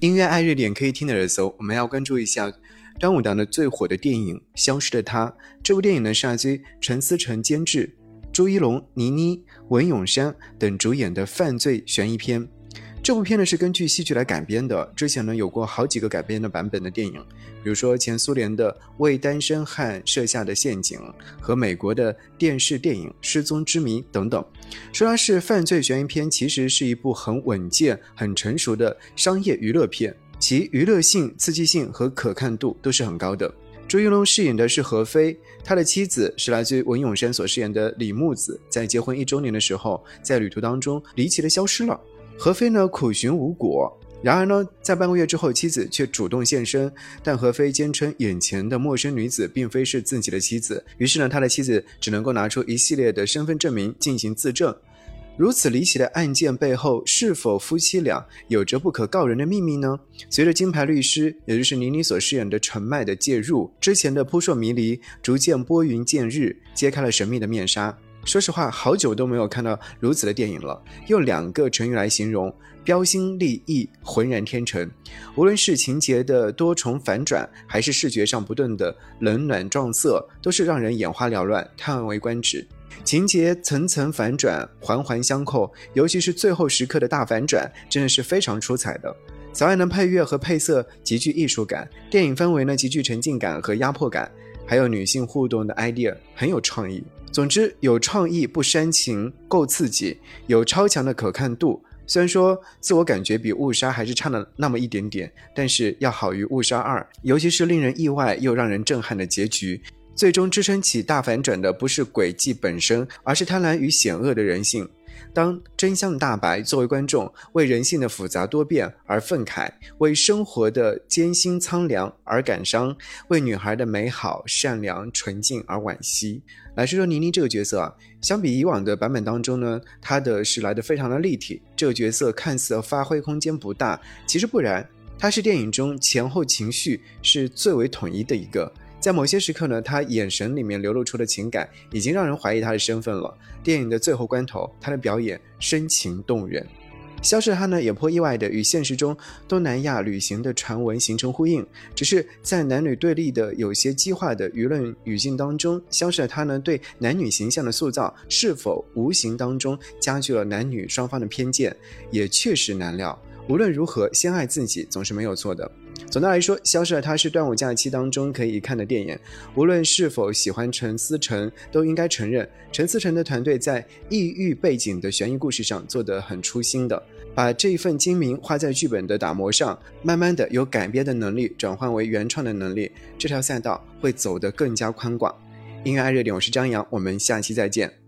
音乐爱热点可以听的热搜，我们要关注一下端午档的最火的电影《消失的她》。这部电影呢是阿追、陈思诚监制，朱一龙、倪妮、文咏珊等主演的犯罪悬疑片。这部片呢是根据戏剧来改编的。之前呢有过好几个改编的版本的电影，比如说前苏联的《为单身汉设下的陷阱》和美国的电视电影《失踪之谜》等等。说它是犯罪悬疑片，其实是一部很稳健、很成熟的商业娱乐片，其娱乐性、刺激性和可看度都是很高的。朱一龙饰演的是何非，他的妻子是来自于文咏珊所饰演的李木子，在结婚一周年的时候，在旅途当中离奇的消失了。何飞呢苦寻无果，然而呢，在半个月之后，妻子却主动现身，但何飞坚称眼前的陌生女子并非是自己的妻子，于是呢，他的妻子只能够拿出一系列的身份证明进行自证。如此离奇的案件背后，是否夫妻俩有着不可告人的秘密呢？随着金牌律师，也就是倪妮所饰演的陈麦的介入，之前的扑朔迷离逐渐拨云见日，揭开了神秘的面纱。说实话，好久都没有看到如此的电影了。用两个成语来形容：标新立异、浑然天成。无论是情节的多重反转，还是视觉上不断的冷暖撞色，都是让人眼花缭乱、叹为观止。情节层层反转，环环相扣，尤其是最后时刻的大反转，真的是非常出彩的。此外呢，配乐和配色极具艺术感，电影氛围呢极具沉浸感和压迫感，还有女性互动的 idea 很有创意。总之，有创意不煽情，够刺激，有超强的可看度。虽然说自我感觉比《误杀》还是差了那么一点点，但是要好于《误杀二》，尤其是令人意外又让人震撼的结局。最终支撑起大反转的不是诡计本身，而是贪婪与险恶的人性。当真相大白，作为观众为人性的复杂多变而愤慨，为生活的艰辛苍凉而感伤，为女孩的美好善良纯净而惋惜。来说说倪妮这个角色啊，相比以往的版本当中呢，她的是来的非常的立体。这个角色看似发挥空间不大，其实不然，她是电影中前后情绪是最为统一的一个。在某些时刻呢，他眼神里面流露出的情感已经让人怀疑他的身份了。电影的最后关头，他的表演深情动人。消失的他呢，也颇意外的与现实中东南亚旅行的传闻形成呼应。只是在男女对立的有些激化的舆论语境当中，消失的他呢，对男女形象的塑造是否无形当中加剧了男女双方的偏见，也确实难料。无论如何，先爱自己总是没有错的。总的来说，《消失的她》是端午假期当中可以看的电影。无论是否喜欢陈思诚，都应该承认陈思诚的团队在异域背景的悬疑故事上做得很出心的，把这一份精明花在剧本的打磨上，慢慢的由改编的能力转换为原创的能力，这条赛道会走得更加宽广。音乐爱热点，我是张扬，我们下期再见。